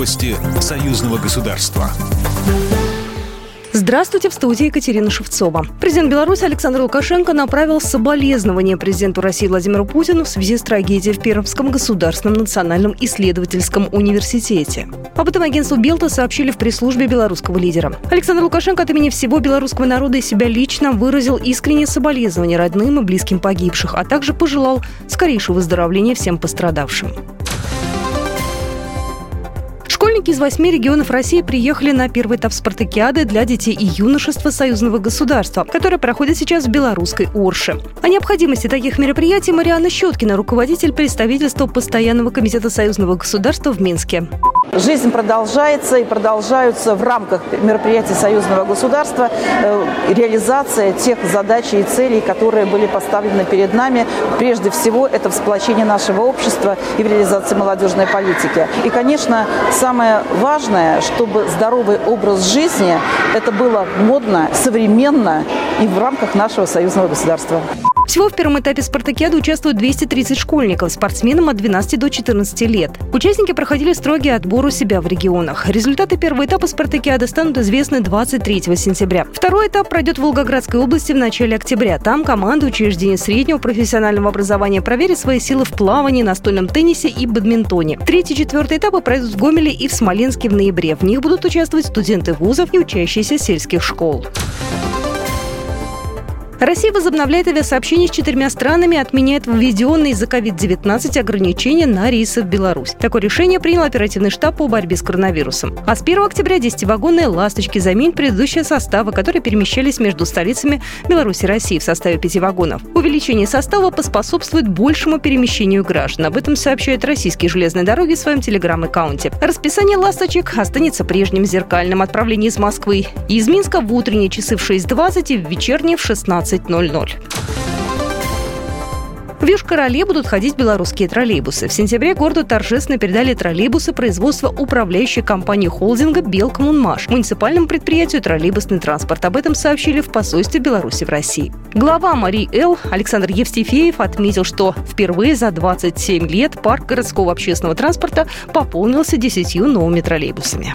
Новости союзного государства. Здравствуйте, в студии Екатерина Шевцова. Президент Беларуси Александр Лукашенко направил соболезнования президенту России Владимиру Путину в связи с трагедией в Пермском государственном национальном исследовательском университете. Об этом агентству Белта сообщили в пресс-службе белорусского лидера. Александр Лукашенко от имени всего белорусского народа и себя лично выразил искреннее соболезнования родным и близким погибших, а также пожелал скорейшего выздоровления всем пострадавшим. Школьники из восьми регионов России приехали на первый этап спартакиады для детей и юношества союзного государства, который проходит сейчас в белорусской Орше. О необходимости таких мероприятий Марианна Щеткина, руководитель представительства Постоянного комитета союзного государства в Минске. Жизнь продолжается и продолжаются в рамках мероприятий союзного государства э, реализация тех задач и целей, которые были поставлены перед нами. Прежде всего, это в сплочении нашего общества и в реализации молодежной политики. И, конечно, самое важное, чтобы здоровый образ жизни это было модно, современно и в рамках нашего союзного государства. Всего в первом этапе спартакиады участвуют 230 школьников, спортсменам от 12 до 14 лет. Участники проходили строгий отбор у себя в регионах. Результаты первого этапа спартакиады станут известны 23 сентября. Второй этап пройдет в Волгоградской области в начале октября. Там команда учреждений среднего профессионального образования проверит свои силы в плавании, настольном теннисе и бадминтоне. Третий и четвертый этапы пройдут в Гомеле и в Смоленске в ноябре. В них будут участвовать студенты вузов и учащиеся сельских школ. Россия возобновляет авиасообщение с четырьмя странами и отменяет введенные из-за COVID-19 ограничения на рейсы в Беларусь. Такое решение принял оперативный штаб по борьбе с коронавирусом. А с 1 октября 10-вагонные «Ласточки» заменят предыдущие составы, которые перемещались между столицами Беларуси и России в составе пяти вагонов. Увеличение состава поспособствует большему перемещению граждан. Об этом сообщают российские железные дороги в своем телеграм-аккаунте. Расписание «Ласточек» останется прежним зеркальным отправлением из Москвы и из Минска в утренние часы в 6.20 и в вечерние в 16 15.00. В Южкороле будут ходить белорусские троллейбусы. В сентябре городу торжественно передали троллейбусы производства управляющей компании холдинга «Белкоммунмаш» муниципальному предприятию «Троллейбусный транспорт». Об этом сообщили в посольстве Беларуси в России. Глава Марии Эл Александр Евстифеев отметил, что впервые за 27 лет парк городского общественного транспорта пополнился 10 новыми троллейбусами.